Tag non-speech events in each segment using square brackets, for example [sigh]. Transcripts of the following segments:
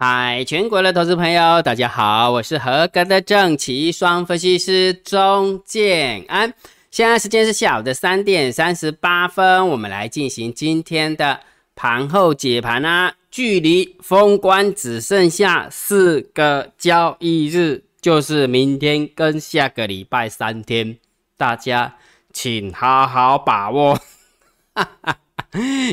嗨，全国的投资朋友，大家好，我是合格的正奇双分析师钟建安。现在时间是下午的三点三十八分，我们来进行今天的盘后解盘啊。距离封关只剩下四个交易日，就是明天跟下个礼拜三天，大家请好好把握。哈哈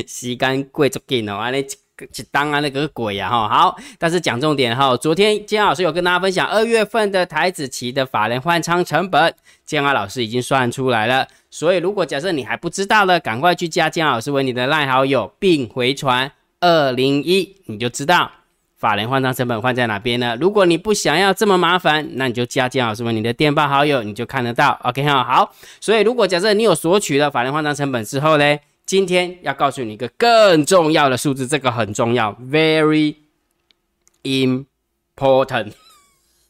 时间过足紧哦，安尼。去当啊那个鬼啊哈好，但是讲重点哈，昨天建老师有跟大家分享二月份的台子期的法人换仓成本，建安老师已经算出来了。所以如果假设你还不知道的，赶快去加建老师为你的赖好友，并回传二零一，你就知道法人换仓成本换在哪边呢？如果你不想要这么麻烦，那你就加建老师为你的电报好友，你就看得到。OK 哈好，所以如果假设你有索取了法人换仓成本之后呢？今天要告诉你一个更重要的数字，这个很重要，very important。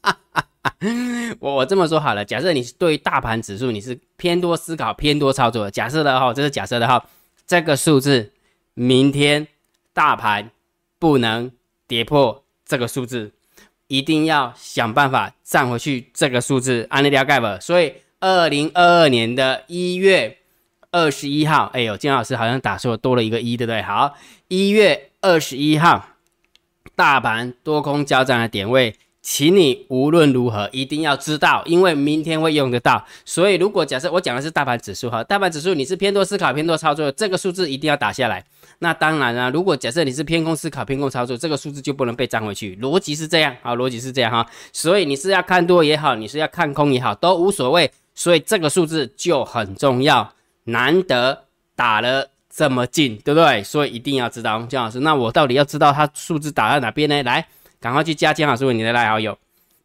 [laughs] 我我这么说好了，假设你是对大盘指数你是偏多思考、偏多操作，假设的哈，这是假设的哈，这个数字明天大盘不能跌破这个数字，一定要想办法站回去这个数字，安利了解不？所以二零二二年的一月。二十一号，哎呦，金老师好像打错，多了一个一，对不对？好，一月二十一号，大盘多空交战的点位，请你无论如何一定要知道，因为明天会用得到。所以，如果假设我讲的是大盘指数哈，大盘指数你是偏多思考、偏多操作，这个数字一定要打下来。那当然了，如果假设你是偏空思考、偏空操作，这个数字就不能被占回去。逻辑是这样，好，逻辑是这样哈。所以你是要看多也好，你是要看空也好，都无所谓。所以这个数字就很重要。难得打了这么近，对不对？所以一定要知道姜老师。那我到底要知道他数字打在哪边呢？来，赶快去加姜老师为你的赖好友，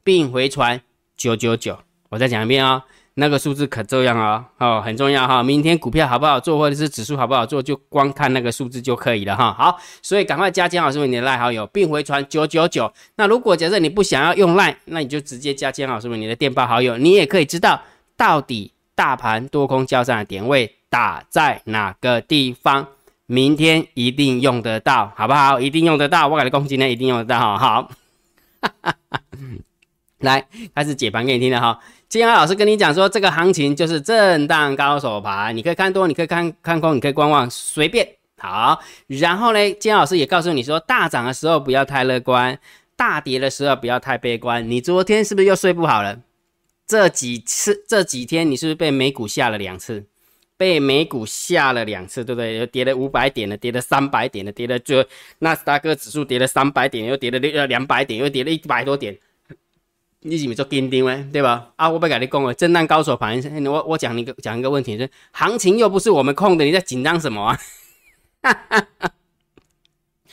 并回传九九九。我再讲一遍啊，那个数字可重要啊，哦，很重要哈。明天股票好不好做，或者是指数好不好做，就光看那个数字就可以了哈。好，所以赶快加姜老师为你的赖好友，并回传九九九。那如果假设你不想要用赖，那你就直接加姜老师为你的电报好友，你也可以知道到底。大盘多空交战的点位打在哪个地方？明天一定用得到，好不好？一定用得到，我给你恭喜呢，一定用得到。[laughs] 好，来开始解盘给你听了哈。金安老师跟你讲说，这个行情就是震荡高手盘，你可以看多，你可以看看空，你可以观望，随便。好，然后呢，金老师也告诉你说，大涨的时候不要太乐观，大跌的时候不要太悲观。你昨天是不是又睡不好了？这几次这几天，你是不是被美股吓了两次？被美股吓了两次，对不对？又跌了五百点的，跌了三百点的，跌了就纳斯达克指数跌了三百点，又跌了两两百点，又跌了一百多点。你是不是做跟丢诶？对吧？啊，我不跟你讲了，震荡高手盘，我我讲一个讲一个问题，是行情又不是我们控的，你在紧张什么啊？哈哈哈。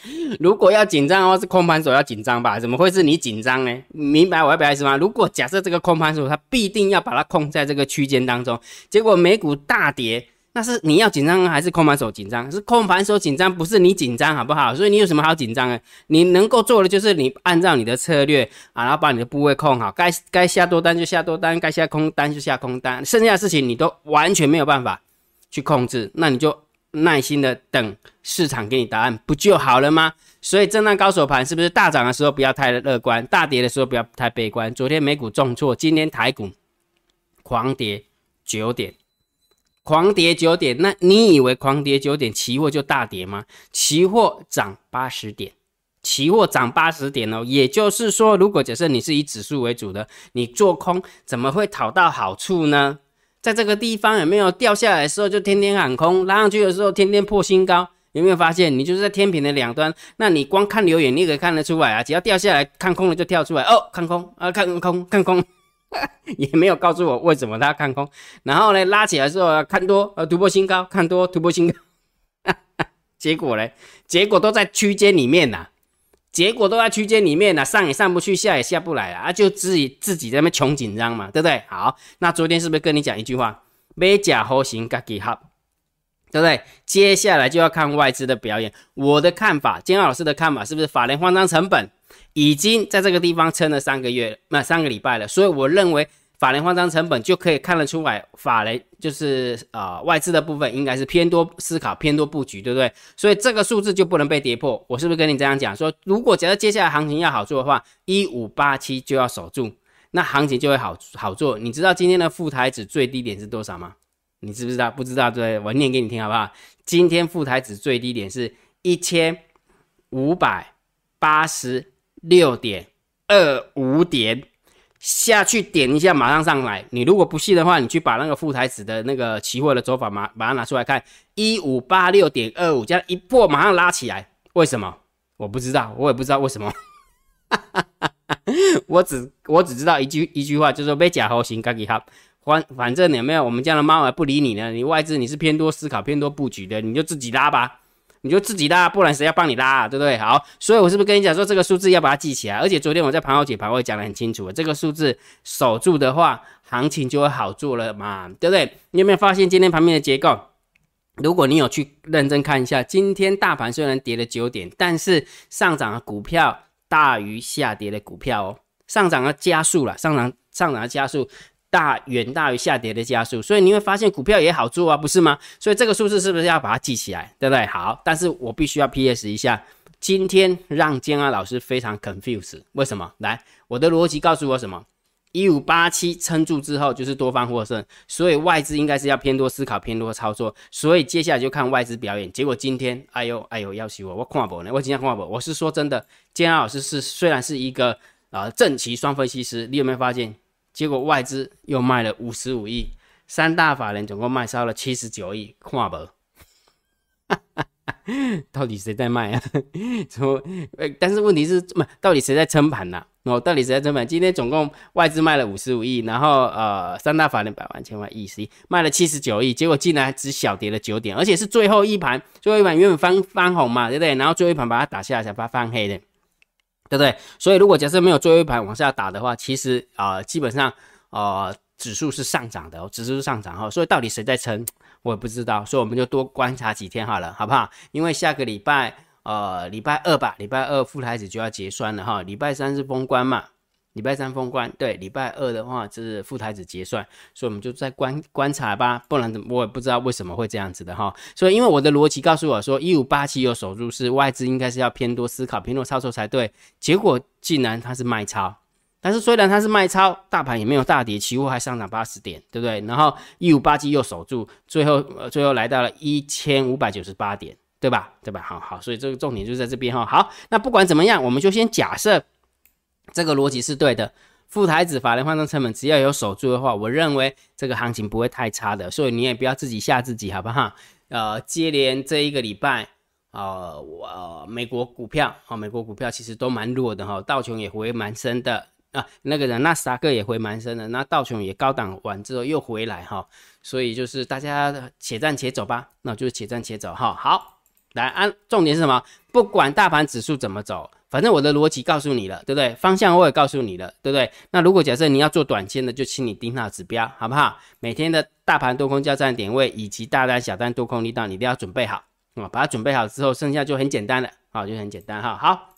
[laughs] 如果要紧张的话，是空盘手要紧张吧？怎么会是你紧张呢？明白我要表达意思吗？如果假设这个空盘手他必定要把它控在这个区间当中，结果美股大跌，那是你要紧张还是空盘手紧张？是空盘手紧张，不是你紧张，好不好？所以你有什么好紧张的？你能够做的就是你按照你的策略啊，然后把你的部位控好，该该下多单就下多单，该下空单就下空单，剩下的事情你都完全没有办法去控制，那你就。耐心的等市场给你答案，不就好了吗？所以震荡高手盘是不是大涨的时候不要太乐观，大跌的时候不要太悲观？昨天美股重挫，今天台股狂跌九点，狂跌九点。那你以为狂跌九点，期货就大跌吗？期货涨八十点，期货涨八十点哦。也就是说，如果假设你是以指数为主的，你做空怎么会讨到好处呢？在这个地方有没有掉下来的时候就天天喊空，拉上去的时候天天破新高？有没有发现你就是在天平的两端？那你光看留言你也可以看得出来啊，只要掉下来看空了就跳出来哦，看空 [laughs] 啊，看空看空，[laughs] 也没有告诉我为什么他看空。然后呢，拉起来之后看多，呃，突破新高，看多突破新高，[laughs] 结果呢，结果都在区间里面呐。结果都在区间里面了，上也上不去，下也下不来了啊，就自己自己在那穷紧张嘛，对不对？好，那昨天是不是跟你讲一句话，美甲猴行嘎给好，对不对？接下来就要看外资的表演。我的看法，金老师的看法是不是法人慌张成本已经在这个地方撑了三个月，那三个礼拜了，所以我认为法人换张成本就可以看得出来，法人就是啊外资的部分应该是偏多思考、偏多布局，对不对？所以这个数字就不能被跌破。我是不是跟你这样讲？说如果假设接下来行情要好做的话，一五八七就要守住，那行情就会好好做。你知道今天的副台指最低点是多少吗？你知不知道？不知道对？我念给你听好不好？今天副台指最低点是一千五百八十六点二五点。下去点一下，马上上来。你如果不信的话，你去把那个副台子的那个期货的走法，马把它拿出来看，一五八六点二五，这样一破马上拉起来。为什么？我不知道，我也不知道为什么。[laughs] 我只我只知道一句一句话，就是说被假猴行，赶紧哈。反反正有没有我们家的猫儿不理你呢？你外资你是偏多思考、偏多布局的，你就自己拉吧。你就自己拉，不然谁要帮你拉？对不对？好，所以我是不是跟你讲说这个数字要把它记起来？而且昨天我在盘后解盘我也讲得很清楚，这个数字守住的话，行情就会好做了嘛，对不对？你有没有发现今天盘面的结构？如果你有去认真看一下，今天大盘虽然跌了九点，但是上涨的股票大于下跌的股票哦，上涨的加速了，上涨上涨的加速。大远大于下跌的加速，所以你会发现股票也好做啊，不是吗？所以这个数字是不是要把它记起来，对不对？好，但是我必须要 P.S. 一下，今天让建安老师非常 confused，为什么？来，我的逻辑告诉我什么？一五八七撑住之后就是多方获胜，所以外资应该是要偏多思考、偏多操作，所以接下来就看外资表演。结果今天，哎呦哎呦，要死我！我看不呢，我今天看不，我是说真的，建安老师是虽然是一个啊正奇双分析师，你有没有发现？结果外资又卖了五十五亿，三大法人总共卖烧了七十九亿，看不？[laughs] 到底谁在卖啊？[laughs] 说，呃，但是问题是，到底谁在撑盘呢？哦，到底谁在撑盘？今天总共外资卖了五十五亿，然后呃，三大法人百万千万亿十亿卖了七十九亿，结果竟然只小跌了九点，而且是最后一盘，最后一盘原本翻翻红嘛，对不对？然后最后一盘把它打下来，才把它翻黑的。对不对？所以如果假设没有最后一盘往下打的话，其实啊，基本上啊指数是上涨的，指数是上涨哈。所以到底谁在撑，我也不知道。所以我们就多观察几天好了，好不好？因为下个礼拜呃礼拜二吧，礼拜二副台子就要结算了哈，礼拜三是封关嘛。礼拜三封关，对，礼拜二的话就是副台子结算，所以我们就再观观察吧，不然我也不知道为什么会这样子的哈。所以因为我的逻辑告诉我说，一五八七有守住是外资应该是要偏多思考、偏多操作才对，结果竟然它是卖超，但是虽然它是卖超，大盘也没有大跌，期货还上涨八十点，对不对？然后一五八七又守住，最后呃最后来到了一千五百九十八点，对吧？对吧？好好，所以这个重点就在这边哈。好，那不管怎么样，我们就先假设。这个逻辑是对的，副台子法人换仓成本只要有守住的话，我认为这个行情不会太差的，所以你也不要自己吓自己，好不好？呃，接连这一个礼拜，呃，我美国股票啊，美国股票其实都蛮弱的哈，道琼也回蛮深的啊，那个人纳斯达克也回蛮深的，那道琼也高档完之后又回来哈，所以就是大家且战且走吧，那就是且战且走哈。好，来按重点是什么？不管大盘指数怎么走。反正我的逻辑告诉你了，对不对？方向我也告诉你了，对不对？那如果假设你要做短线的，就请你盯好指标，好不好？每天的大盘多空交战点位以及大单、小单多空力道，你都要准备好啊！把它准备好之后，剩下就很简单了啊，就很简单哈。好，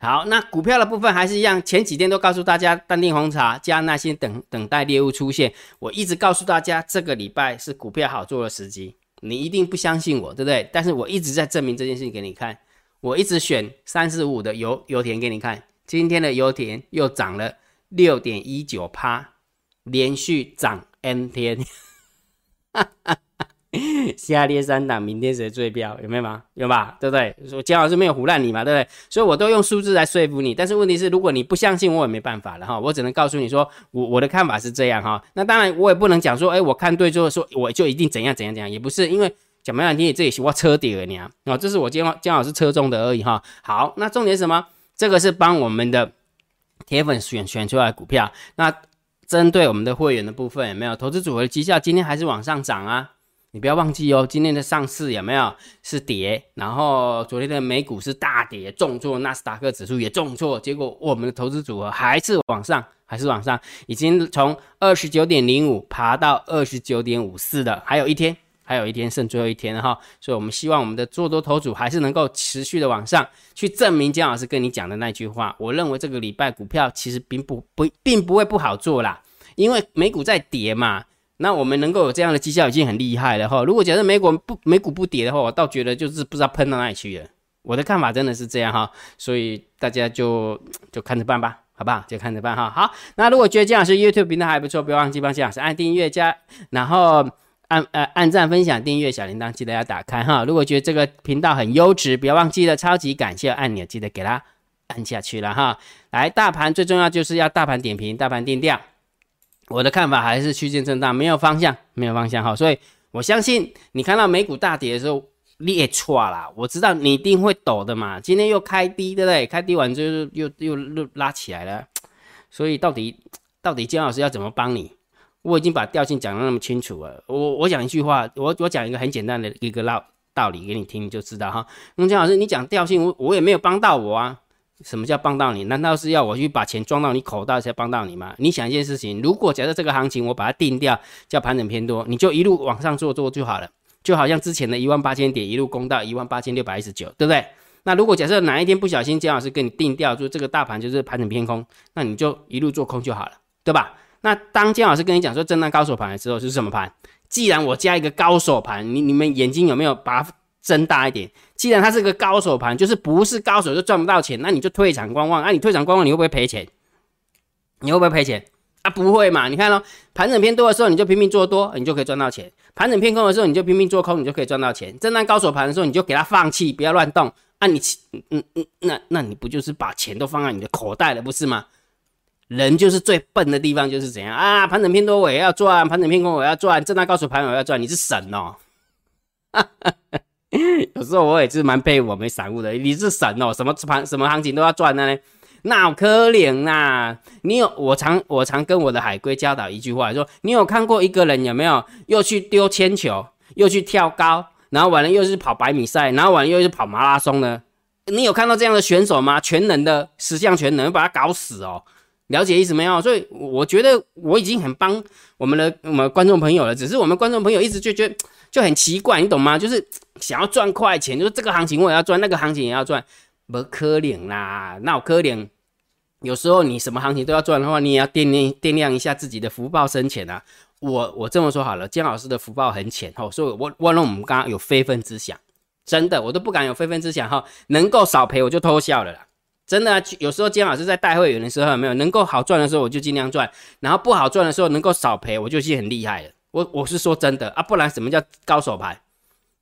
好，那股票的部分还是一样，前几天都告诉大家淡定红茶加耐心等等待猎物出现。我一直告诉大家，这个礼拜是股票好做的时机，你一定不相信我，对不对？但是我一直在证明这件事情给你看。我一直选三十五的油油田给你看，今天的油田又涨了六点一九趴，连续涨 N 天，[laughs] 下跌三档，明天谁最标？有没有吗？有吧？对不对？说姜老师没有胡乱你嘛，对不对？所以我都用数字来说服你。但是问题是，如果你不相信，我也没办法了哈。我只能告诉你说，我我的看法是这样哈。那当然，我也不能讲说，哎，我看对之后说我就一定怎样怎样怎样，也不是因为。讲白了，你这也是我车底了，你啊，哦，这是我今天姜老师车中的而已哈。好，那重点什么？这个是帮我们的铁粉选选出来股票。那针对我们的会员的部分，有没有投资组合的绩效？今天还是往上涨啊？你不要忘记哦，今天的上市有没有是跌？然后昨天的美股是大跌，重挫，纳斯达克指数也重挫，结果我们的投资组合还是往上，还是往上，已经从二十九点零五爬到二十九点五四的，还有一天。还有一天剩最后一天了哈，所以我们希望我们的做多头组还是能够持续的往上去证明姜老师跟你讲的那句话。我认为这个礼拜股票其实并不不并不会不好做啦，因为美股在跌嘛，那我们能够有这样的绩效已经很厉害了哈。如果假设美股不美股不跌的话，我倒觉得就是不知道喷到哪里去了。我的看法真的是这样哈，所以大家就就看着办吧，好不好？就看着办哈。好，那如果觉得姜老师 YouTube 频道还不错，不要忘记帮姜老师按订阅加，然后按呃按赞、分享、订阅小铃铛，记得要打开哈。如果觉得这个频道很优质，不要忘记了超级感谢按钮，记得给它按下去了哈。来，大盘最重要就是要大盘点评、大盘定调。我的看法还是区间震荡，没有方向，没有方向哈。所以我相信你看到美股大跌的时候。列错啦！我知道你一定会抖的嘛。今天又开低，对不对？开低完之后又又又拉起来了。所以到底到底姜老师要怎么帮你？我已经把调性讲的那么清楚了。我我讲一句话，我我讲一个很简单的一个道道理给你听，你就知道哈。那姜老师，你讲调性，我我也没有帮到我啊。什么叫帮到你？难道是要我去把钱装到你口袋才帮到你吗？你想一件事情，如果假设这个行情我把它定掉，叫盘整偏多，你就一路往上做做就好了。就好像之前的一万八千点一路攻到一万八千六百一十九，对不对？那如果假设哪一天不小心姜老师给你定掉，就这个大盘就是盘整偏空，那你就一路做空就好了，对吧？那当姜老师跟你讲说震荡高手盘的时候是什么盘？既然我加一个高手盘，你你们眼睛有没有把它睁大一点？既然它是个高手盘，就是不是高手就赚不到钱，那你就退场观望。那你退场观望，你会不会赔钱？你会不会赔钱？啊，不会嘛？你看咯，盘整偏多的时候，你就拼命做多，你就可以赚到钱；盘整偏空的时候，你就拼命做空，你就可以赚到钱。震荡高手盘的时候，你就给它放弃，不要乱动。啊，你，嗯嗯，那那你不就是把钱都放在你的口袋了，不是吗？人就是最笨的地方就是怎样啊？盘整偏多我也要赚，盘整偏空我要赚，震荡高手盘我要赚，你是神哦！[laughs] 有时候我也是蛮佩服我们散户的，你是神哦，什么盘什么行情都要赚的呢？那可怜呐！你有我常我常跟我的海龟教导一句话，说你有看过一个人有没有又去丢铅球，又去跳高，然后完了又是跑百米赛，然后完了又是跑马拉松呢？你有看到这样的选手吗？全能的十项全能，把他搞死哦！了解意思没有？所以我觉得我已经很帮我们的我们观众朋友了，只是我们观众朋友一直就觉得 [tsk] 就很奇怪，你懂吗？就是想要赚快钱，就是这个行情我也要赚，那个行情也要赚，不可怜啦，那我可怜。有时候你什么行情都要赚的话，你也要掂量掂量一下自己的福报深浅啊。我我这么说好了，姜老师的福报很浅哦，所以我我让我们刚刚有非分之想，真的我都不敢有非分之想哈。能够少赔我就偷笑了啦，真的啊。有时候金老师在带会员的时候没有能够好赚的时候我就尽量赚，然后不好赚的时候能够少赔我就已经很厉害了。我我是说真的啊，不然什么叫高手牌？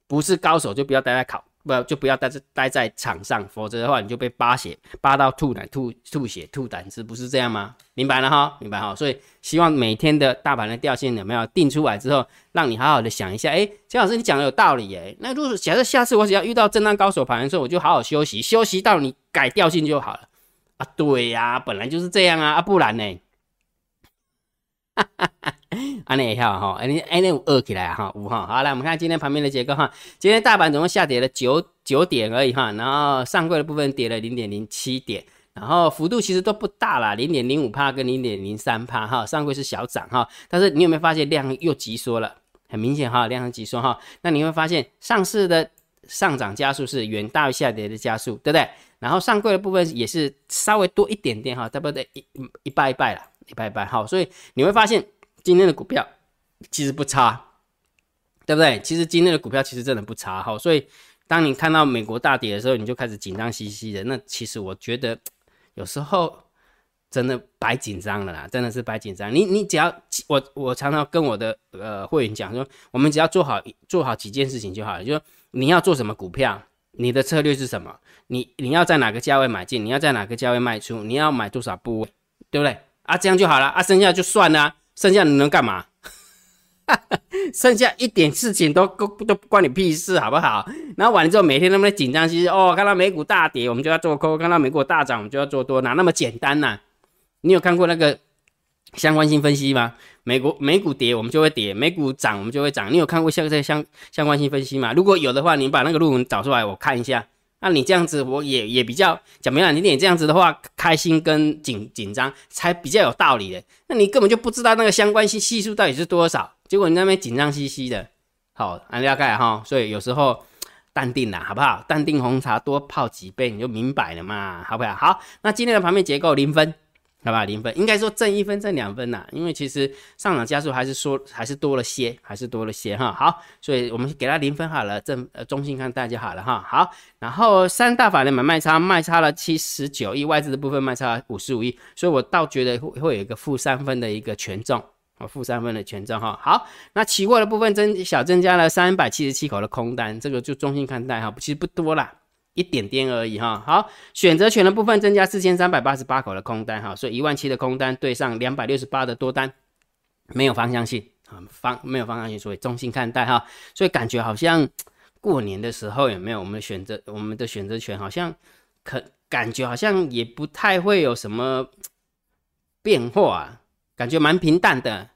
不是高手就不要待在考。不就不要待在待在场上，否则的话你就被扒血扒到吐奶吐吐血吐胆汁，不是这样吗？明白了哈，明白哈。所以希望每天的大盘的调性有没有定出来之后，让你好好的想一下。哎，姜老师你讲的有道理耶。那如果假设下次我只要遇到震荡高手盘的时候，我就好好休息，休息到你改调性就好了啊。对呀，本来就是这样啊，啊不然呢？哈哈哈。[laughs] 安尼也好哈，安尼安尼有二起来哈，五哈。好，来我们看今天盘面的结构哈。今天大盘总共下跌了九九点而已哈，然后上柜的部分跌了零点零七点，然后幅度其实都不大啦，零点零五帕跟零点零三帕哈，上柜是小涨哈，但是你有没有发现量又急缩了？很明显哈，量很急缩哈。那你会发现上市的上涨加速是远大于下跌的加速，对不对？然后上柜的部分也是稍微多一点点哈，差不多一一拜一拜了，一拜一拜哈，所以你会发现。今天的股票其实不差，对不对？其实今天的股票其实真的不差哈，所以当你看到美国大跌的时候，你就开始紧张兮兮的。那其实我觉得有时候真的白紧张了啦，真的是白紧张。你你只要我我常常跟我的呃会员讲说，我们只要做好做好几件事情就好了。就说你要做什么股票，你的策略是什么？你你要在哪个价位买进？你要在哪个价位卖出？你要买多少部位？对不对？啊，这样就好了啊，剩下就算了。剩下你能干嘛？[laughs] 剩下一点事情都都都不关你屁事，好不好？然后完了之后，每天那么紧张，其实哦，看到美股大跌，我们就要做空；看到美股大涨，我们就要做多，哪那么简单呐？你有看过那个相关性分析吗？美国美股跌，我们就会跌；美股涨，我们就会涨。你有看过像这相相关性分析吗？如果有的话，你把那个论文找出来，我看一下。那你这样子，我也也比较讲明了，你点这样子的话，开心跟紧紧张才比较有道理的。那你根本就不知道那个相关系系数到底是多少，结果你那边紧张兮兮的，好，按了解哈。所以有时候淡定啦，好不好？淡定红茶多泡几杯，你就明白了嘛，好不好？好，那今天的盘面结构零分，好吧，零分，应该说挣一分，挣两分呐，因为其实上涨加速还是说还是多了些，还是多了些哈。好，所以我们给它零分好了，正呃中性看待就好了哈。好，然后三大法人买卖差卖差了七十九亿，外资的部分卖差五十五亿，所以我倒觉得会会有一个负三分的一个权重啊，负三分的权重哈。好，那期货的部分增小增加了三百七十七口的空单，这个就中性看待哈，其实不多啦。一点点而已哈，好，选择权的部分增加四千三百八十八口的空单哈，所以一万七的空单对上两百六十八的多单，没有方向性啊，方没有方向性，所以中性看待哈，所以感觉好像过年的时候有没有我们选择，我们的选择权好像可感觉好像也不太会有什么变化啊，感觉蛮平淡的。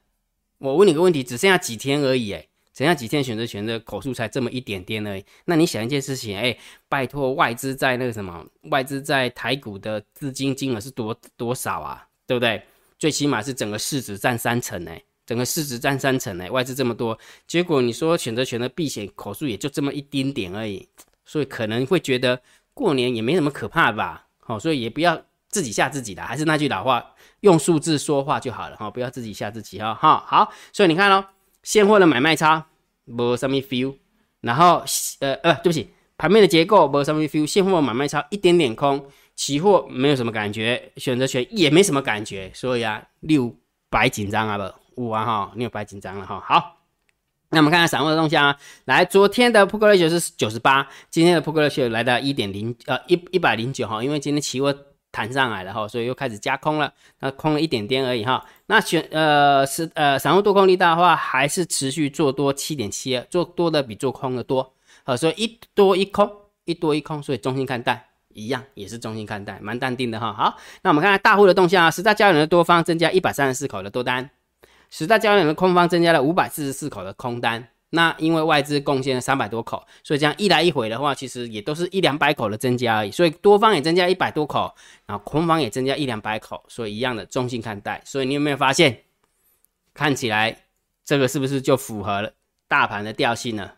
我问你个问题，只剩下几天而已哎。剩下几天选择权的口数才这么一点点而已。那你想一件事情，哎，拜托外资在那个什么，外资在台股的资金金额是多多少啊？对不对？最起码是整个市值占三成哎，整个市值占三成哎，外资这么多，结果你说选择权的避险口数也就这么一丁点而已，所以可能会觉得过年也没什么可怕吧？好，所以也不要自己吓自己的，还是那句老话，用数字说话就好了哈，不要自己吓自己哈。哈，好，所以你看喽。现货的买卖差无什么 feel，然后呃呃，对不起，盘面的结构无什么 feel，现货买卖差一点点空，期货没有什么感觉，选择权也没什么感觉，所以啊，六白紧张啊不，五啊哈，六白紧张了哈。好，那我们看看散户的动向啊，来，昨天的 put ratio 是九十八，今天的 put ratio 来到一点零呃一一百零九哈，因为今天期货。弹上来了哈，所以又开始加空了，那空了一点点而已哈。那选呃是呃散户多空力大的话，还是持续做多七点七二，做多的比做空的多，好，所以一多一空，一多一空，所以中心看待一样，也是中心看待，蛮淡定的哈。好，那我们看看大户的动向啊，十大交易人的多方增加一百三十四口的多单，十大交易人的空方增加了五百四十四口的空单。那因为外资贡献了三百多口，所以这样一来一回的话，其实也都是一两百口的增加而已。所以多方也增加一百多口，然后空方也增加一两百口，所以一样的中性看待。所以你有没有发现，看起来这个是不是就符合了大盘的调性呢？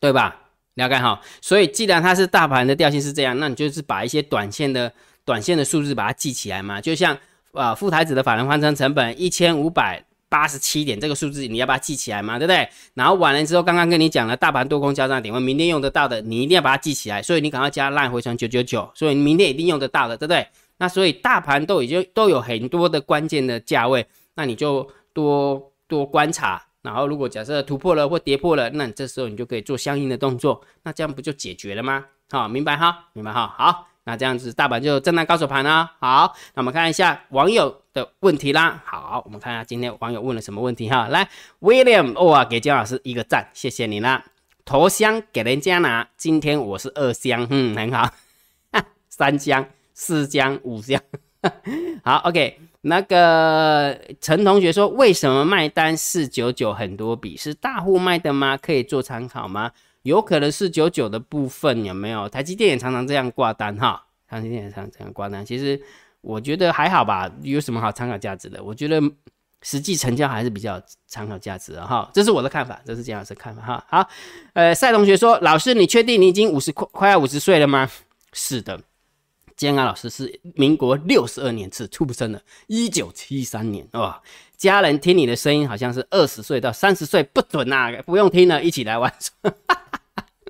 对吧？了解哈。所以既然它是大盘的调性是这样，那你就是把一些短线的短线的数字把它记起来嘛。就像啊，富台子的法人换成成本一千五百。八十七点这个数字你要把它记起来嘛，对不对？然后完了之后，刚刚跟你讲了大盘多空交战点位，明天用得到的，你一定要把它记起来。所以你赶快加烂回传九九九，所以你明天一定用得到的，对不对？那所以大盘都已经都有很多的关键的价位，那你就多多观察。然后如果假设突破了或跌破了，那你这时候你就可以做相应的动作，那这样不就解决了吗？好，明白哈，明白哈，好。那这样子，大盘就震荡高手盘啦。好，那我们看一下网友的问题啦。好，我们看一下今天网友问了什么问题哈。来，William，哇，给姜老师一个赞，谢谢你啦。头香给人家拿，今天我是二香，嗯，很好。[laughs] 三香、四香、五香，[laughs] 好，OK。那个陈同学说，为什么卖单四九九很多笔？是大户卖的吗？可以做参考吗？有可能是九九的部分有没有？台积电也常常这样挂单哈，台积电也常常这样挂单。其实我觉得还好吧，有什么好参考价值的？我觉得实际成交还是比较参考价值的哈，这是我的看法，这是姜老师看法哈。好，呃，赛同学说，老师你确定你已经五十快快要五十岁了吗？是的，姜安老师是民国六十二年次出生的，一九七三年哇。家人听你的声音好像是二十岁到三十岁不准呐，不用听了，一起来玩。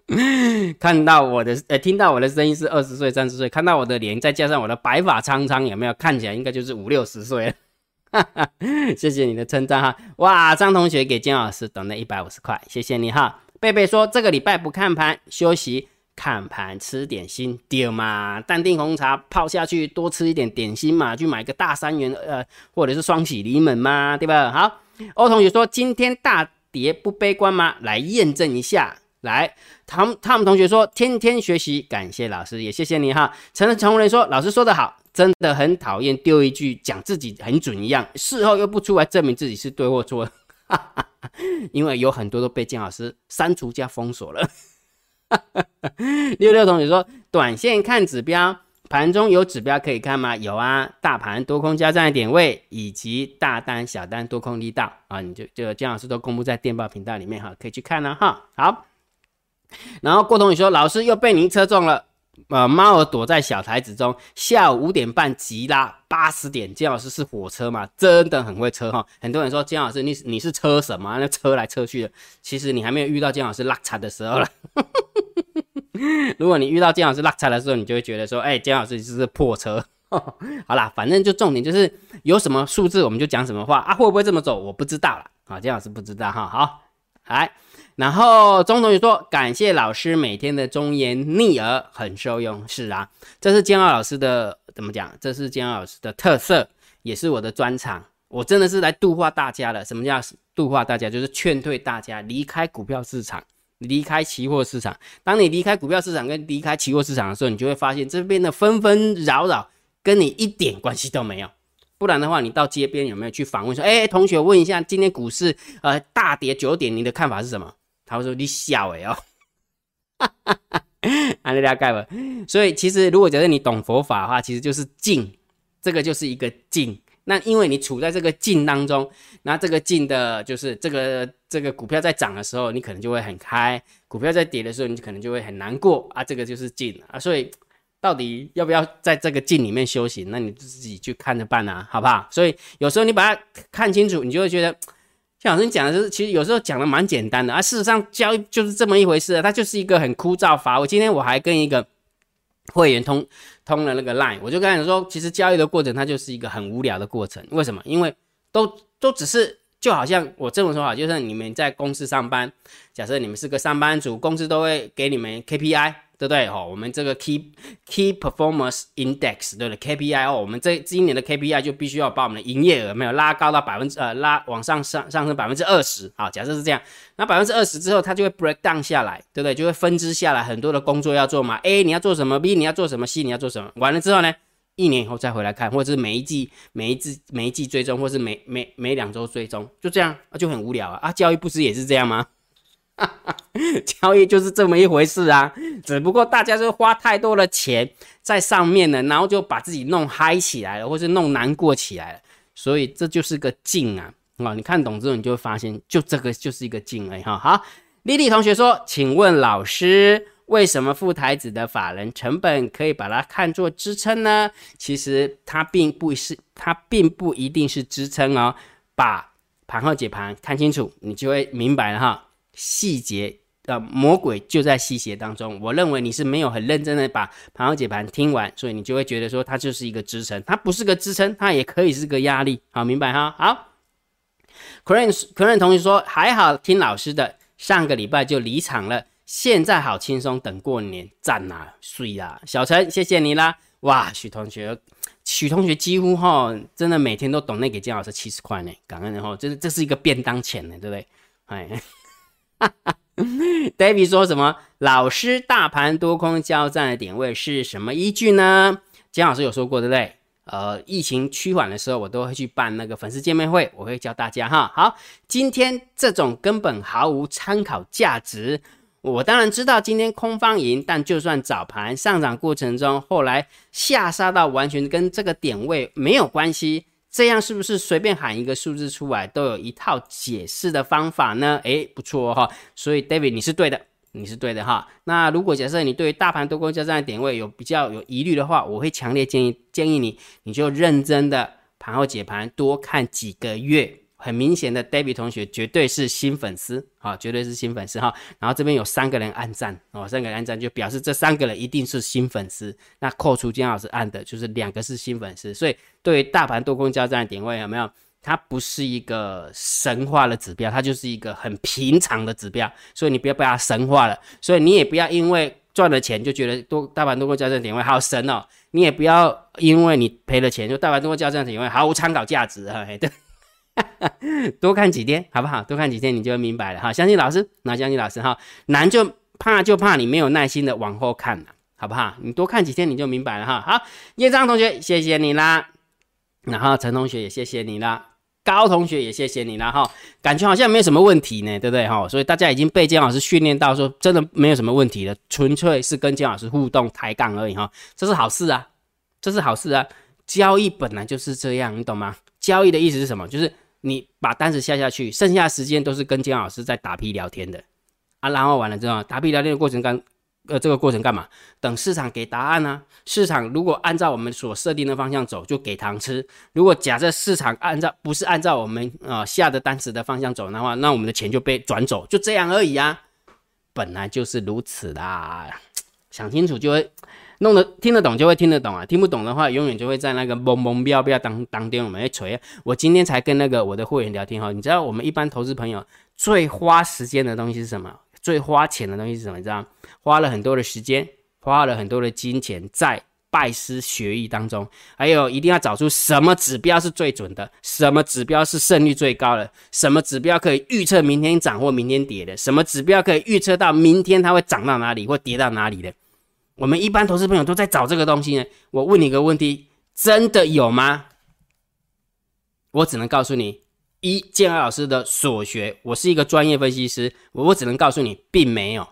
[laughs] 看到我的，呃，听到我的声音是二十岁、三十岁，看到我的脸，再加上我的白发苍苍，有没有？看起来应该就是五六十岁。[laughs] 谢谢你的称赞哈，哇，张同学给金老师等了一百五十块，谢谢你哈。贝贝说这个礼拜不看盘，休息看盘吃点心，对嘛？淡定红茶泡下去，多吃一点点心嘛，去买个大三元，呃，或者是双喜临门嘛，对吧？好，欧同学说今天大跌不悲观吗？来验证一下。来，汤汤姆同学说：“天天学习，感谢老师，也谢谢你哈。”陈崇仁说：“老师说的好，真的很讨厌丢一句讲自己很准一样，事后又不出来证明自己是对或错，[laughs] 因为有很多都被姜老师删除加封锁了。[laughs] ”六六同学说：“短线看指标，盘中有指标可以看吗？有啊，大盘多空交战点位以及大单小单多空力道啊，你就就姜老师都公布在电报频道里面哈，可以去看了哈。好。” [laughs] 然后郭同学说：“老师又被您车中了，呃，猫儿躲在小台子中，下午五点半急拉八十点。金老师是火车嘛？真的很会车哈。很多人说金老师你你是车什么？那车来车去的。其实你还没有遇到金老师拉差的时候了。[laughs] 如果你遇到金老师拉差的时候，你就会觉得说，哎，金老师就是破车。[laughs] 好啦，反正就重点就是有什么数字我们就讲什么话啊。会不会这么走？我不知道了。啊，金老师不知道哈。好，来。然后钟同学说：“感谢老师每天的忠言逆耳，很受用。”是啊，这是煎熬老师的怎么讲？这是煎熬老师的特色，也是我的专长。我真的是来度化大家了。什么叫度化大家？就是劝退大家离开股票市场，离开期货市场。当你离开股票市场跟离开期货市场的时候，你就会发现这边的纷纷扰扰跟你一点关系都没有。不然的话，你到街边有没有去访问说：“哎，同学，问一下，今天股市呃大跌九点，你的看法是什么？”他会说你小哎哦，哈哈哈，安利大概吧。所以其实如果觉得你懂佛法的话，其实就是静，这个就是一个静。那因为你处在这个静当中，那这个静的就是这个这个股票在涨的时候，你可能就会很开；股票在跌的时候，你可能就会很难过啊。这个就是静啊。所以到底要不要在这个静里面修行，那你自己去看着办啊，好不好？所以有时候你把它看清楚，你就会觉得。像老师讲的就是，其实有时候讲的蛮简单的啊。事实上，交易就是这么一回事啊，它就是一个很枯燥乏味。今天我还跟一个会员通通了那个 line，我就跟他说，其实交易的过程它就是一个很无聊的过程。为什么？因为都都只是就好像我这么说好，就是你们在公司上班，假设你们是个上班族，公司都会给你们 KPI。对不对？哈，我们这个 key key performance index 对不对？KPI 哦，我们这今年的 KPI 就必须要把我们的营业额没有拉高到百分之呃拉往上上上升百分之二十啊。假设是这样，那百分之二十之后，它就会 break down 下来，对不对？就会分支下来很多的工作要做嘛。A 你要做什么？B 你要做什么？C 你要做什么？完了之后呢，一年以后再回来看，或者是每一季每一季每一季追踪，或是每每每两周追踪，就这样啊，就很无聊啊。啊，教育不是也是这样吗？哈 [laughs] 哈 [laughs] 交易就是这么一回事啊，只不过大家是花太多的钱在上面了，然后就把自己弄嗨起来了，或是弄难过起来了，所以这就是个劲啊！啊，你看懂之后，你就会发现，就这个就是一个劲而已哈。好，丽丽同学说，请问老师，为什么副台子的法人成本可以把它看作支撑呢？其实它并不是，它并不一定是支撑哦。把盘后解盘看清楚，你就会明白了哈。细节的魔鬼就在细节当中。我认为你是没有很认真的把盘后解盘听完，所以你就会觉得说它就是一个支撑，它不是个支撑，它也可以是个压力。好，明白哈？好 c r a n c r a n 同学说还好听老师的，上个礼拜就离场了，现在好轻松，等过年赞啊，睡啊。小陈，谢谢你啦。哇，许同学，许同学几乎哈，真的每天都懂那给金老师七十块呢，感恩然后这这是一个便当钱呢，对不对？哎。哈 [laughs] 哈，David 说什么？老师，大盘多空交战的点位是什么依据呢？姜老师有说过，对不对？呃，疫情趋缓的时候，我都会去办那个粉丝见面会，我会教大家哈。好，今天这种根本毫无参考价值。我当然知道今天空方赢，但就算早盘上涨过程中，后来下杀到完全跟这个点位没有关系。这样是不是随便喊一个数字出来都有一套解释的方法呢？诶，不错哈。所以 David 你是对的，你是对的哈。那如果假设你对于大盘多空交战的点位有比较有疑虑的话，我会强烈建议建议你，你就认真的盘后解盘多看几个月。很明显的，David 同学绝对是新粉丝，啊，绝对是新粉丝哈。然后这边有三个人按赞，哦，三个人按赞就表示这三个人一定是新粉丝。那扣除金老师按的，就是两个是新粉丝。所以对于大盘多空交战的点位有没有？它不是一个神话的指标，它就是一个很平常的指标。所以你不要被它神化了。所以你也不要因为赚了钱就觉得多大盘多空交战点位好神哦。你也不要因为你赔了钱就大盘多空交战点位毫无参考价值哈。对。[laughs] 多看几天，好不好？多看几天，你就会明白了哈。相信老师，那相信老师哈。难就怕就怕你没有耐心的往后看了，好不好？你多看几天，你就明白了哈。好，叶章同学，谢谢你啦。然后陈同学也谢谢你啦，高同学也谢谢你啦哈。感觉好像没有什么问题呢，对不对哈？所以大家已经被姜老师训练到说，真的没有什么问题了，纯粹是跟姜老师互动抬杠而已哈。这是好事啊，这是好事啊。交易本来就是这样，你懂吗？交易的意思是什么？就是。你把单子下下去，剩下时间都是跟姜老师在打屁聊天的啊，然后完了之后，打屁聊天的过程干呃这个过程干嘛？等市场给答案呢？市场如果按照我们所设定的方向走，就给糖吃；如果假设市场按照不是按照我们呃下的单子的方向走的话，那我们的钱就被转走，就这样而已啊。本来就是如此啦，想清楚就会弄得听得懂就会听得懂啊，听不懂的话永远就会在那个懵懵标标当当中我们会锤。我今天才跟那个我的会员聊天哈，你知道我们一般投资朋友最花时间的东西是什么？最花钱的东西是什么？你知道花了很多的时间，花了很多的金钱在。拜师学艺当中，还有一定要找出什么指标是最准的，什么指标是胜率最高的，什么指标可以预测明天涨或明天跌的，什么指标可以预测到明天它会涨到哪里或跌到哪里的。我们一般投资朋友都在找这个东西呢。我问你个问题：真的有吗？我只能告诉你，一建安老师的所学，我是一个专业分析师，我我只能告诉你，并没有。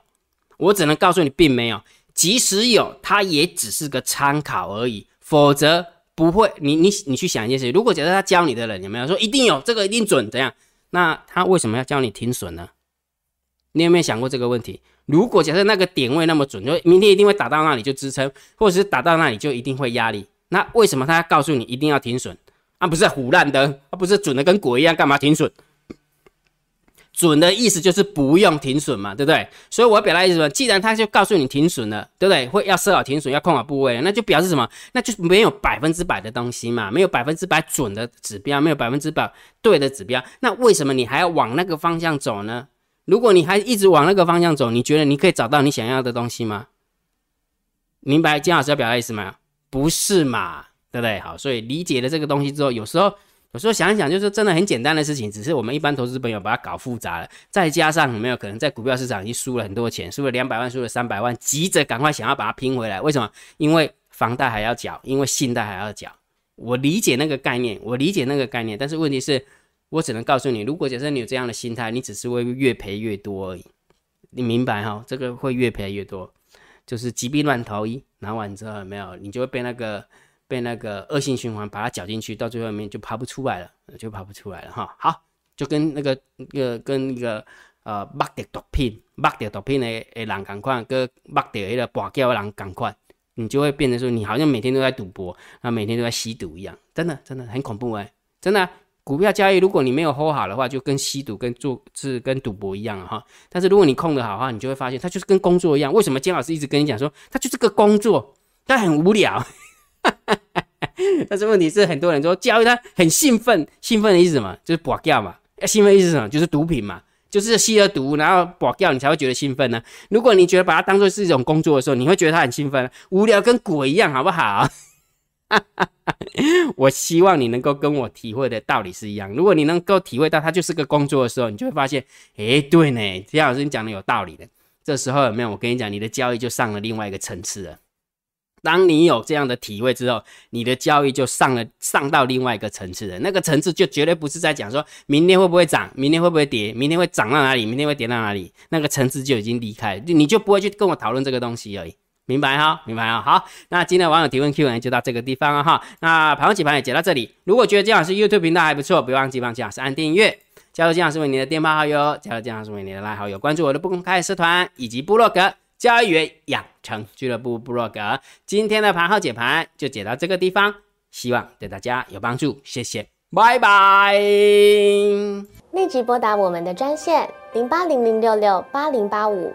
我只能告诉你，并没有。即使有，它也只是个参考而已，否则不会。你你你去想一件事，如果假设他教你的人有没有说一定有这个一定准怎样？那他为什么要教你停损呢？你有没有想过这个问题？如果假设那个点位那么准，就明天一定会打到那里就支撑，或者是打到那里就一定会压力，那为什么他要告诉你一定要停损？啊，不是胡乱的，他不是准的跟鬼一样，干嘛停损？准的意思就是不用停损嘛，对不对？所以我要表达意思什么？既然他就告诉你停损了，对不对？会要设好停损，要控好部位，那就表示什么？那就没有百分之百的东西嘛，没有百分之百准的指标，没有百分之百对的指标。那为什么你还要往那个方向走呢？如果你还一直往那个方向走，你觉得你可以找到你想要的东西吗？明白金老师要表达意思吗？不是嘛，对不对？好，所以理解了这个东西之后，有时候。有时候想一想，就是真的很简单的事情，只是我们一般投资朋友把它搞复杂了。再加上有没有可能在股票市场已经输了很多钱，输了两百万，输了三百万，急着赶快想要把它拼回来？为什么？因为房贷还要缴，因为信贷还要缴。我理解那个概念，我理解那个概念，但是问题是，我只能告诉你，如果假设你有这样的心态，你只是会越赔越多而已。你明白哈？这个会越赔越多，就是急病乱投医，拿完之后有没有，你就会被那个。被那个恶性循环把它搅进去，到最后面就爬不出来了，就爬不出来了哈。好，就跟那个那个跟那个呃，目的毒品、目的毒品的的人赶快，跟目的那个拔胶的人赶快，你就会变成说，你好像每天都在赌博，那每天都在吸毒一样，真的真的很恐怖哎，真的。股票交易，如果你没有 hold 好的话，就跟吸毒、跟做是跟赌博一样哈。但是如果你控的好的话，你就会发现，它就是跟工作一样。为什么金老师一直跟你讲说，它就是个工作，但很无聊。[laughs] 但是问题是，很多人说交易他很兴奋，兴奋的意思什么？就是 bỏ 掉嘛。兴奋意思什么？就是毒品嘛，就是吸了毒，然后 bỏ 掉，你才会觉得兴奋呢。如果你觉得把它当做是一种工作的时候，你会觉得它很兴奋，无聊跟鬼一样，好不好？[laughs] 我希望你能够跟我体会的道理是一样。如果你能够体会到它就是个工作的时候，你就会发现，哎，对呢，田老师你讲的有道理的。这时候有没有？我跟你讲，你的交易就上了另外一个层次了。当你有这样的体会之后，你的交易就上了上到另外一个层次了。那个层次就绝对不是在讲说明天会不会涨，明天会不会跌，明天会涨到哪里，明天会跌到哪里。那个层次就已经离开，你就不会去跟我讨论这个东西而已。明白哈？明白啊？好，那今天的网友提问 Q&A 就到这个地方了哈。那盘后解盘也解到这里。如果觉得金老师 YouTube 频道还不错，不要忘记帮金老师按订阅，加入金老师为你的电报好友，加入金老师为你的拉好友，关注我的不公开社团以及部落格。交易员养成俱乐部部落格，今天的盘号解盘就解到这个地方，希望对大家有帮助，谢谢，拜拜。立即拨打我们的专线零八零零六六八零八五